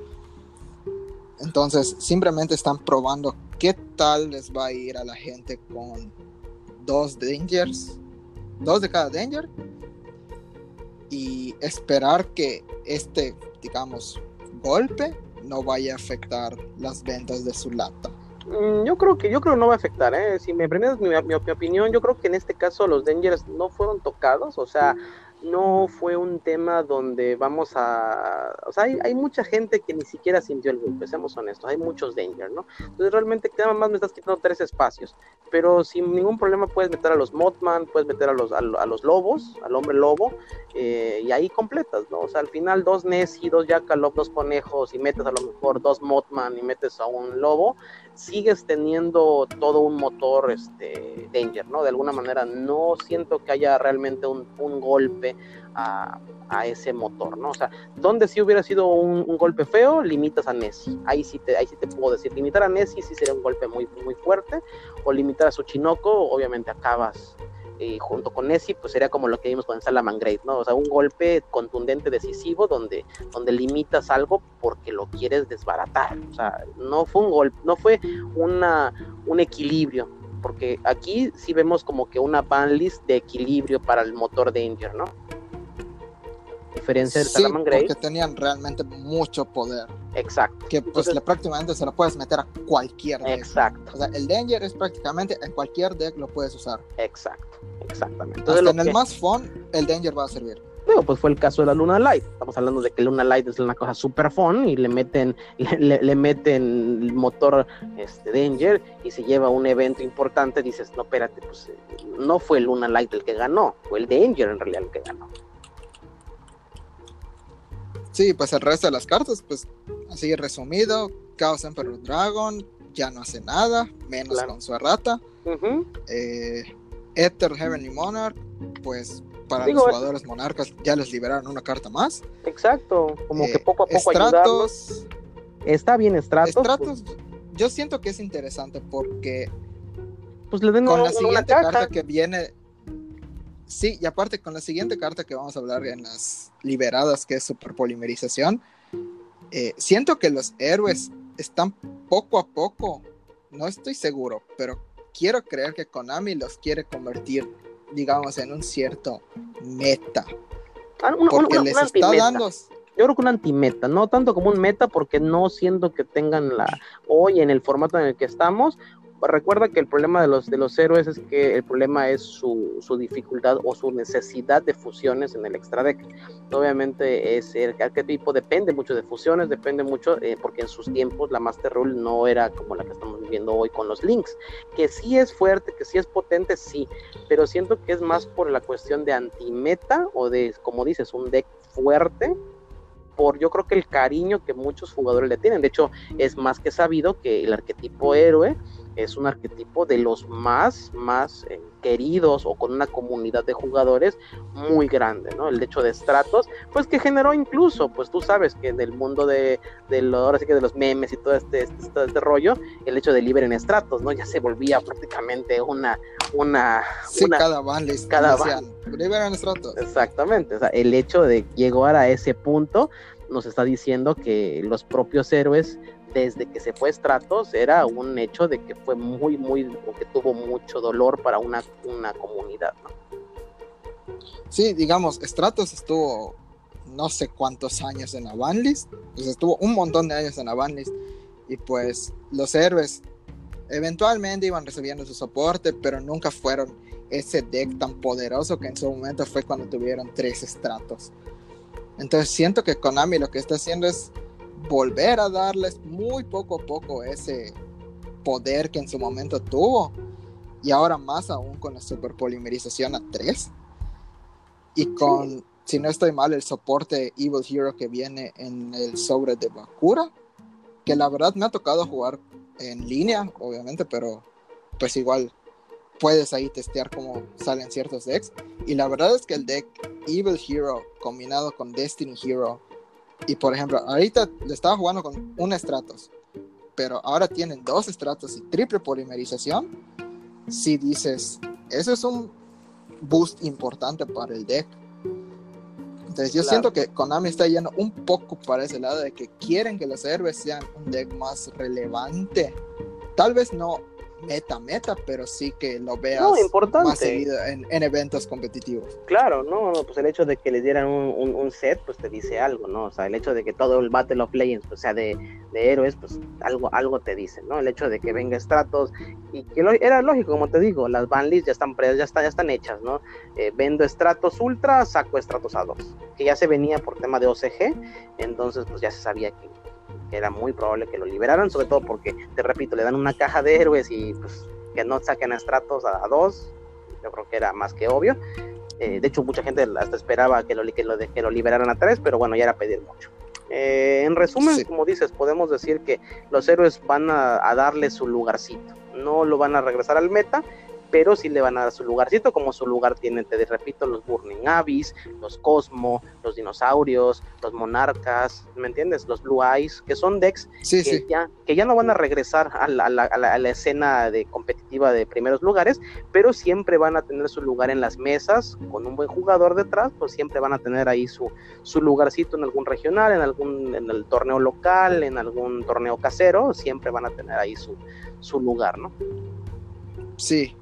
Entonces simplemente están probando qué tal les va a ir a la gente con dos Dangers, dos de cada Danger, y esperar que este, digamos, golpe no vaya a afectar las ventas de su lata. Mm, yo creo que yo creo no va a afectar, ¿eh? si me preguntas mi, mi, opinión, yo creo que en este caso los Dangers no fueron tocados, o sea, no fue un tema donde vamos a... O sea, hay, mucha gente que ni siquiera sintió el golpe, seamos honestos, hay muchos danger, ¿no? Entonces realmente nada más me estás quitando tres espacios, pero sin ningún problema puedes meter a los Mothman, puedes meter a los, a, los lobos, al hombre lobo, eh, y ahí completas, ¿no? O sea, al final dos Nessie, dos Jackalope, dos conejos, y metes a lo mejor dos Mothman y metes a un lobo, sigues teniendo todo un motor este, danger, ¿no? De alguna manera no siento que haya realmente un, un golpe a, ese motor, ¿no? O sea, donde si hubiera sido un, golpe feo, limitas a Nessie. Ahí sí te, ahí sí te puedo decir, limitar a Nessie sí sería un golpe muy, muy fuerte, o limitar a Tsuchinoko, obviamente acabas y junto con Nessie, pues sería como lo que vimos con Salamangreat, ¿no? O sea, un golpe contundente, decisivo, donde, donde limitas algo porque lo quieres desbaratar. O sea, no fue un golpe, no fue una, un equilibrio, porque aquí sí vemos como que una banlist de equilibrio para el motor Danger, ¿no? Diferencia del sí, porque tenían realmente mucho poder. Exacto. Que pues prácticamente se lo puedes meter a cualquier deck. Exacto. O sea, el Danger es prácticamente en cualquier deck lo puedes usar. Exacto, exactamente. Hasta en el más fun, el Danger va a servir. Luego, pues fue el caso de la Luna Light. Estamos hablando de que Luna Light es una cosa super fun y le meten, le, le, meten el motor este, Danger y se lleva un evento importante. Dices, no, espérate, pues no fue Luna Light el que ganó, fue el Danger en realidad el que ganó. Sí, pues el resto de las cartas, pues así resumido, Chaos Emperor Dragon ya no hace nada, menos con su errata. Eh, Ether Heavenly Monarch, pues para los jugadores monarcas ya les liberaron una carta más. Exacto, como que eh, poco a poco Stratos, Está bien Stratos. Pues. Stratos, yo siento que es interesante porque pues le den con la siguiente carta que viene Sí, y aparte con la siguiente carta que vamos a hablar en las liberadas, que es superpolimerización, eh, siento que los héroes están poco a poco, no estoy seguro, pero quiero creer que Konami los quiere convertir, digamos, en un cierto meta. Ah, porque les está dando... Yo creo que un antimeta, no tanto como un meta, porque no siento que tengan la hoy en el formato en el que estamos recuerda que el problema de los, de los héroes es que el problema es su, su dificultad o su necesidad de fusiones en el extra deck. Obviamente el arquetipo depende mucho de fusiones, depende mucho eh, porque en sus tiempos la Master Rule no era como la que estamos viviendo hoy con los links, que sí es fuerte, que sí es potente, sí, pero siento que es más por la cuestión de antimeta o de, como dices, un deck fuerte por yo creo que el cariño que muchos jugadores le tienen. De hecho, es más que sabido que el arquetipo héroe es un arquetipo de los más, más eh, queridos o con una comunidad de jugadores muy grande, ¿no? El hecho de estratos, pues que generó incluso, pues tú sabes que en el mundo de, de ahora sí que de los memes y todo este, este, este rollo, el hecho de libre en estratos, ¿no? Ya se volvía prácticamente una, una, sí, cada van cada van. en estratos. Exactamente, o sea, el hecho de llegar a ese punto nos está diciendo que los propios héroes desde que se fue Stratos era un hecho de que fue muy, muy, o que tuvo mucho dolor para una, una comunidad. Sí, digamos, Stratos estuvo no sé cuántos años en la pues estuvo un montón de años en la y pues los héroes eventualmente iban recibiendo su soporte, pero nunca fueron ese deck tan poderoso que en su momento fue cuando tuvieron tres estratos. Entonces siento que Konami lo que está haciendo es volver a darles muy poco a poco ese poder que en su momento tuvo. Y ahora más aún con la superpolimerización a 3 y con, si no estoy mal, el soporte Evil Hero que viene en el sobre de Bakura, que la verdad me ha tocado jugar en línea, obviamente, pero pues igual puedes ahí testear cómo salen ciertos decks. Y la verdad es que el deck Evil Hero combinado con Destiny Hero y por ejemplo, ahorita le estaba jugando con un estratos, pero ahora tienen dos estratos y triple polimerización. Si dices, eso es un boost importante para el deck. Entonces yo siento que Konami está yendo un poco para ese lado de que quieren que los héroes sean un deck más relevante. Tal vez no meta, meta, pero sí que lo veas más seguido en, eventos competitivos. Claro, no, no, pues el hecho de que les dieran un, set, pues te dice algo, ¿no? O sea, el hecho de que todo el Battle of Legends, pues sea de, héroes, pues algo, algo te dice, ¿no? El hecho de que venga Stratos, y que era lógico, como te digo, las banlists ya están, ya están, ya están hechas, ¿no? Eh, vendo Stratos Ultra, saco Stratos A2, que ya se venía por tema de OCG, entonces pues ya se sabía que era muy probable que lo liberaran, sobre todo porque, te repito, le dan una caja de héroes y pues que no saquen a Stratos a, dos, yo creo que era más que obvio. Eh, de hecho, mucha gente hasta esperaba que lo, que lo, que lo liberaran a tres, pero bueno, ya era pedir mucho. Eh, en resumen, como dices, podemos decir que los héroes van a, darle su lugarcito, no lo van a regresar al meta, pero sí le van a dar su lugarcito, como su lugar tiene, te repito, los Burning Abyss, los Cosmo, los dinosaurios, los monarcas, ¿me entiendes? Los Blue Eyes, que son decks que, Ya, que ya no van a regresar a la, a la, escena de competitiva de primeros lugares, pero siempre van a tener su lugar en las mesas, con un buen jugador detrás, pues siempre van a tener ahí su, su lugarcito en algún regional, en algún en el torneo local, en algún torneo casero, siempre van a tener ahí su, su lugar, ¿no? Sí,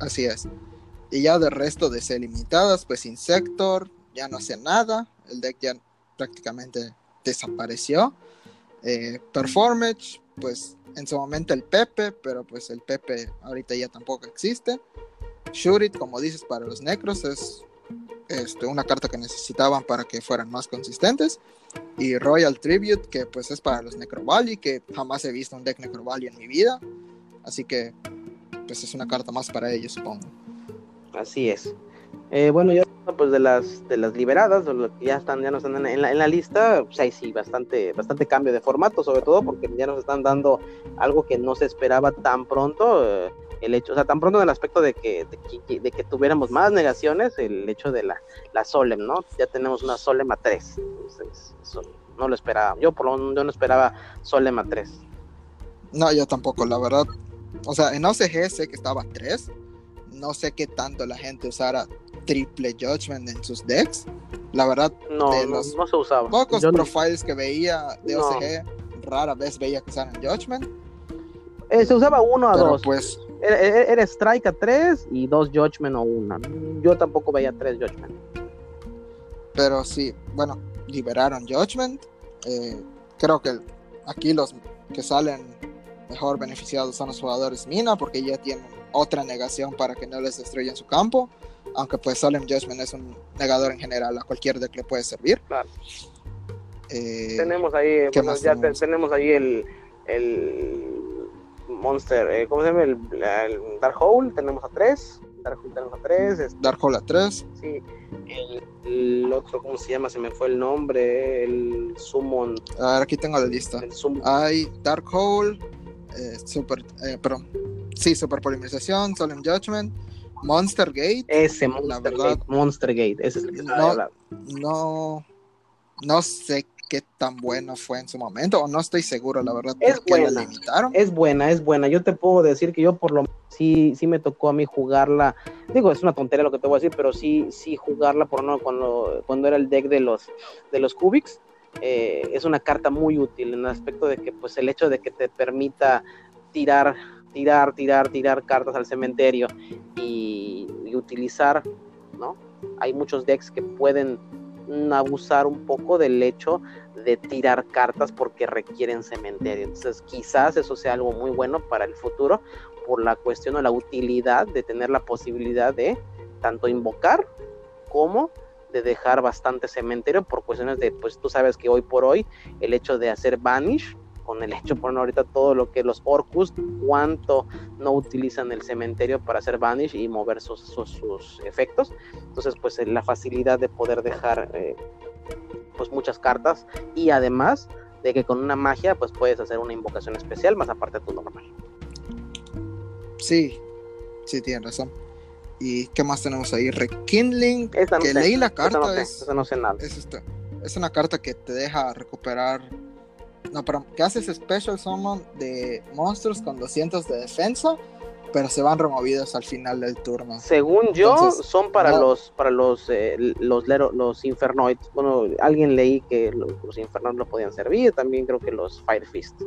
así es. Y ya de resto de ser limitadas, pues Insector ya no hace nada, el deck ya prácticamente desapareció. Eh, Performance, pues en su momento el Pepe, pero pues el Pepe ahorita ya tampoco existe. Shoot como dices, para los Necros es este, una carta que necesitaban para que fueran más consistentes. Y Royal Tribute, que pues es para los Necrovali, que jamás he visto un deck Necrovali en mi vida. Así que pues es una carta más para ellos, supongo. Así es. Eh, bueno, ya pues de las de las liberadas, de lo que ya están, ya no están en la, en la lista, pues ahí sí, bastante, bastante cambio de formato, sobre todo porque ya nos están dando algo que no se esperaba tan pronto. Eh, el hecho, o sea, tan pronto en el aspecto de que, de que, tuviéramos más negaciones, el hecho de la, la Solem, ¿no? Ya tenemos una Solem a 3. Entonces, eso no lo esperaba. Yo por lo menos yo no esperaba Solem a 3. No, yo tampoco, la verdad. O sea, en OCG sé que estaba 3. No sé qué tanto la gente usara triple Judgment en sus decks. La verdad, no, de los no, se usaba. Pocos profiles que veía de OCG, rara vez veía que usaran Judgment. Eh, se usaba uno a dos. Pues, era, Strike a 3 y dos Judgment o una. Yo tampoco veía tres Judgment. Pero sí, bueno, liberaron Judgment. Eh, creo que aquí los que salen mejor beneficiados son los jugadores Mina porque ya tienen otra negación para que no les destruyan su campo. Aunque pues Solemn Judgment es un negador en general, a cualquier deck le puede servir. Claro. Eh, tenemos ahí, ya tenemos? ahí el, el Monster, eh, ¿cómo se llama? El, Dark Hole, tenemos a 3. Dark Hole tenemos a 3. Este, Dark Hole a 3. Sí. El, otro, ¿cómo se llama? Se me fue el nombre. El Summon. A ver, aquí tengo la lista. Hay Dark Hole, eh, Super, eh, perdón. Sí, Super Polimerización, Solemn Judgment. Monster Gate. Ese, Monster Gate. Monster Gate, ese es el que no, no, no sé qué tan bueno fue en su momento, o no estoy seguro, la verdad, es buena, Es buena, es buena. Yo te puedo decir que yo por lo sí, sí me tocó a mí jugarla. Digo, es una tontería lo que te voy a decir, pero sí, sí jugarla por no cuando, cuando era el deck de los de los Cubics. Eh, es una carta muy útil en el aspecto de que pues el hecho de que te permita tirar, tirar, tirar, tirar cartas al cementerio y, y utilizar, ¿no? Hay muchos decks que pueden abusar un poco del hecho de tirar cartas porque requieren cementerio. Entonces quizás eso sea algo muy bueno para el futuro por la cuestión o la utilidad de tener la posibilidad de tanto invocar como de dejar bastante cementerio por cuestiones de, pues tú sabes que hoy por hoy el hecho de hacer banish con el hecho, por ahorita todo lo que los Orcus, cuánto no utilizan el cementerio para hacer Vanish y mover sus, sus, efectos. Entonces, pues eh, la facilidad de poder dejar eh, pues muchas cartas y además de que con una magia pues puedes hacer una invocación especial más aparte de tu normal. Sí, sí, tienen razón. ¿Y qué más tenemos ahí? Rekindling. que leí la carta. es, no sé nada. Es, es una carta que te deja recuperar no, pero que haces Special Summon de monstruos con 200 de defensa, pero se van removidos al final del turno. Según yo, son para los para los eh, los los Infernoids. Bueno, alguien leí que los, los Infernoids lo podían servir, también creo que los Fire Fist.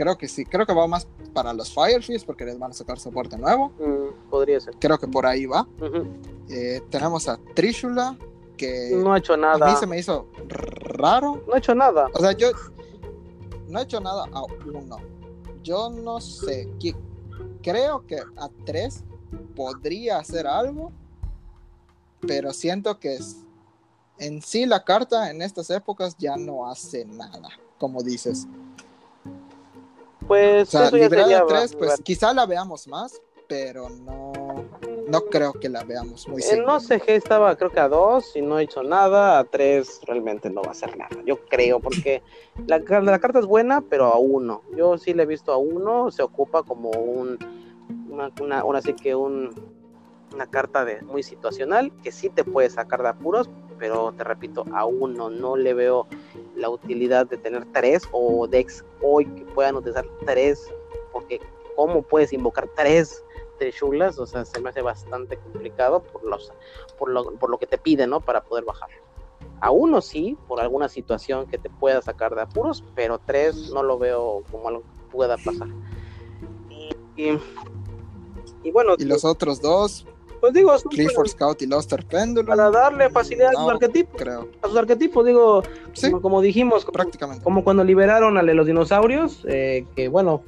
Creo que sí, creo que va más para los Fire Fist porque les van a sacar soporte nuevo. Mm, podría ser. Creo que por ahí va. Eh, tenemos a Trishula, no ha hecho nada. A mí se me hizo raro. No ha hecho nada. O sea, yo no he hecho nada a uno. Yo no sé. Creo que a tres podría hacer algo, pero siento que en sí la carta en estas épocas ya no hace nada, como dices. Pues, o sea, 3, pues quizá la veamos más, pero no, no creo que la veamos muy En no sé qué estaba creo que a dos y no hizo nada, a tres realmente no va a hacer nada, yo creo, porque la, la carta es buena, pero a uno, yo sí le he visto a uno, se ocupa como un una, ahora sí que un, una carta de muy situacional que sí te puede sacar de apuros, pero te repito, aún no, no le veo la utilidad de tener tres o decks hoy que puedan utilizar tres, porque ¿cómo puedes invocar tres chulas? O sea, se me hace bastante complicado por, por, lo, por lo que te pide, ¿no? Para poder bajar. A uno sí, por alguna situación que te pueda sacar de apuros, pero tres no lo veo como algo que pueda pasar. Y, bueno. Y los otros dos, pues digo, Clifford Scout y Luster Pendulum. Para darle facilidad a sus arquetipos. Creo. A sus arquetipos, digo, como, dijimos, prácticamente. Como cuando liberaron a los dinosaurios, eh, que bueno,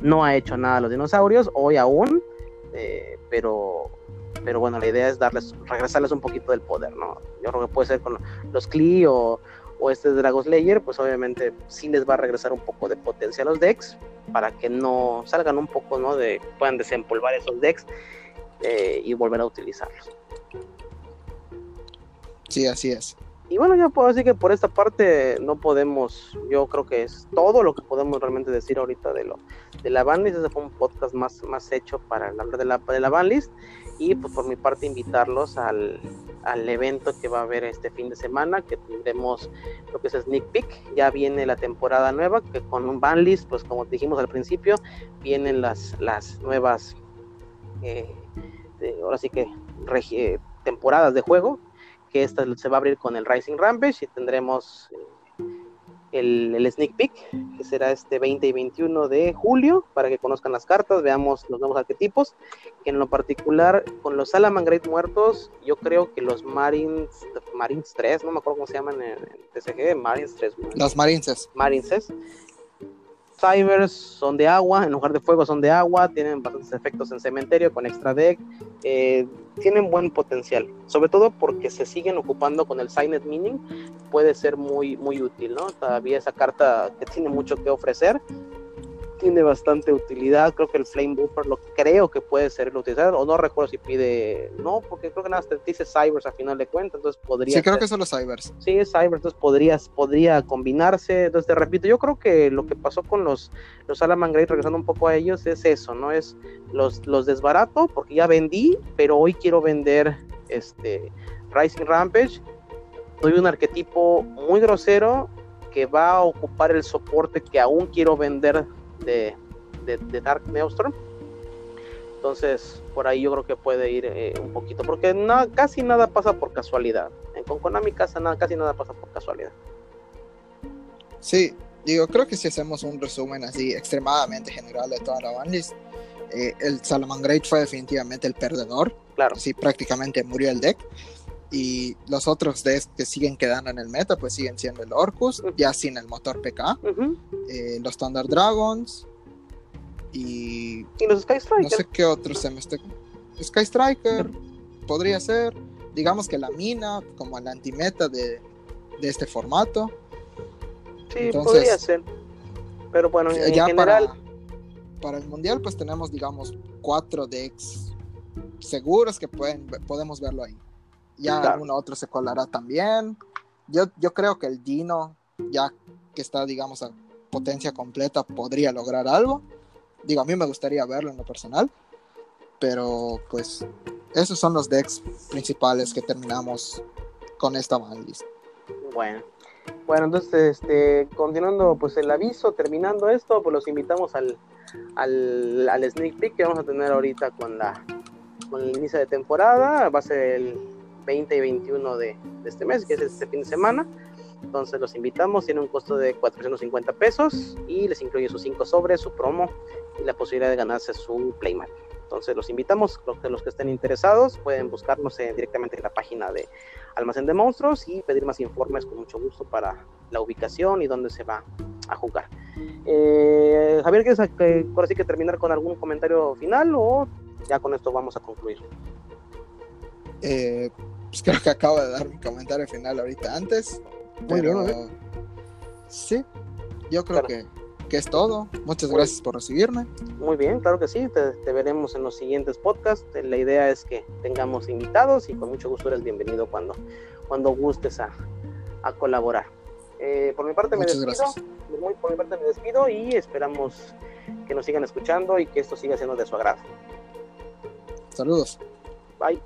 no ha hecho nada a los dinosaurios, hoy aún, eh, pero pero bueno, la idea es darles, regresarles un poquito del poder, ¿no? Yo creo que puede ser con los Klee o, o este Dragon Slayer, pues obviamente sí les va a regresar un poco de potencia a los decks para que no salgan un poco, ¿no? De, puedan desempolvar esos decks eh, y volver a utilizarlos. Sí, así es. Y bueno, yo puedo decir que por esta parte no podemos, yo creo que es todo lo que podemos realmente decir ahorita de lo de la banlist. Ese fue un podcast más, más hecho para hablar de la, de la banlist. Y pues por mi parte invitarlos al, al evento que va a haber este fin de semana, que tendremos lo que es Sneak Peek. Ya viene la temporada nueva, que con un banlist, pues como dijimos al principio, vienen las, las nuevas, eh, ahora sí que temporadas de juego que esta se va a abrir con el Rising Rampage y tendremos eh, el, el, sneak peek, que será este 20 y 21 de julio, para que conozcan las cartas, veamos los nuevos arquetipos, que en lo particular con los Salamangreat muertos, yo creo que los Marines, Marines 3, no me acuerdo cómo se llaman en, TCG, Marines 3. Los Marinces. Marinces Cybers son de agua, en lugar de fuego son de agua, tienen bastantes efectos en cementerio con extra deck, eh, tienen buen potencial, sobre todo porque se siguen ocupando con el Signet Meaning, puede ser muy, muy útil, ¿no? Todavía esa carta que tiene mucho que ofrecer tiene bastante utilidad. Creo que el Flame Buffer lo creo que puede ser utilizado, o no recuerdo si pide, no, porque creo que nada te dice Cybers a final de cuentas, entonces podría. Sí, creo que son los Cybers. Sí, es Cybers, entonces podrías, podría combinarse. Entonces te repito, yo creo que lo que pasó con los, los Salamangreat, regresando un poco a ellos, es eso, ¿no? Es los, los desbarato, porque ya vendí, pero hoy quiero vender este Rising Rampage. Doy un arquetipo muy grosero que va a ocupar el soporte que aún quiero vender de, de, Dark Neostorm. Entonces, por ahí yo creo que puede ir eh, un poquito, porque no, casi nada pasa por casualidad. En, con Konami casi nada, casi nada pasa por casualidad. Sí, digo, creo que si hacemos un resumen así extremadamente general de toda la banlist, eh, el Salamangreat fue definitivamente el perdedor. Claro. Sí, prácticamente murió el deck. Y los otros decks que siguen quedando en el meta, pues siguen siendo el Orcus, ya sin el motor PK, eh, los Thunder Dragons y. Y los Sky Striker. No sé qué otros se me esté. Sky Striker podría ser. Digamos que la mina, como la antimeta de, de este formato. Sí, podría ser. Pero bueno, en ya general. Para, para el mundial, pues tenemos, digamos, cuatro decks seguros que pueden, podemos verlo ahí ya alguno otro se colará también. Yo, yo creo que el Dino, ya que está, digamos, a potencia completa, podría lograr algo. Digo, a mí me gustaría verlo en lo personal, pero pues esos son los decks principales que terminamos con esta banlist. Bueno, bueno, entonces, este, continuando pues el aviso, terminando esto, pues los invitamos al, al, al sneak peek que vamos a tener ahorita con la con el inicio de temporada, va a ser el 20 y 21 de, este mes, que es este fin de semana. Entonces los invitamos, tiene un costo de 450 pesos y les incluye sus 5 sobres, su promo y la posibilidad de ganarse su playmat. Entonces los invitamos, los que, los que estén interesados pueden buscarnos directamente en la página de Almacén de Monstruos y pedir más informes con mucho gusto para la ubicación y dónde se va a jugar. Eh, Javier, ¿quieres ahora sí que terminar con algún comentario final o ya con esto vamos a concluir? Eh, pues creo que acabo de dar mi comentario final ahorita antes. Muy pero, bien, Sí, yo creo que, que, es todo. Muchas gracias por recibirme. Muy bien, claro que sí. Te, veremos en los siguientes podcasts. La idea es que tengamos invitados y con mucho gusto eres bienvenido cuando, cuando gustes a, a colaborar. Eh, por mi parte me despido. por mi parte me despido y esperamos que nos sigan escuchando y que esto siga siendo de su agrado. Saludos. Bye.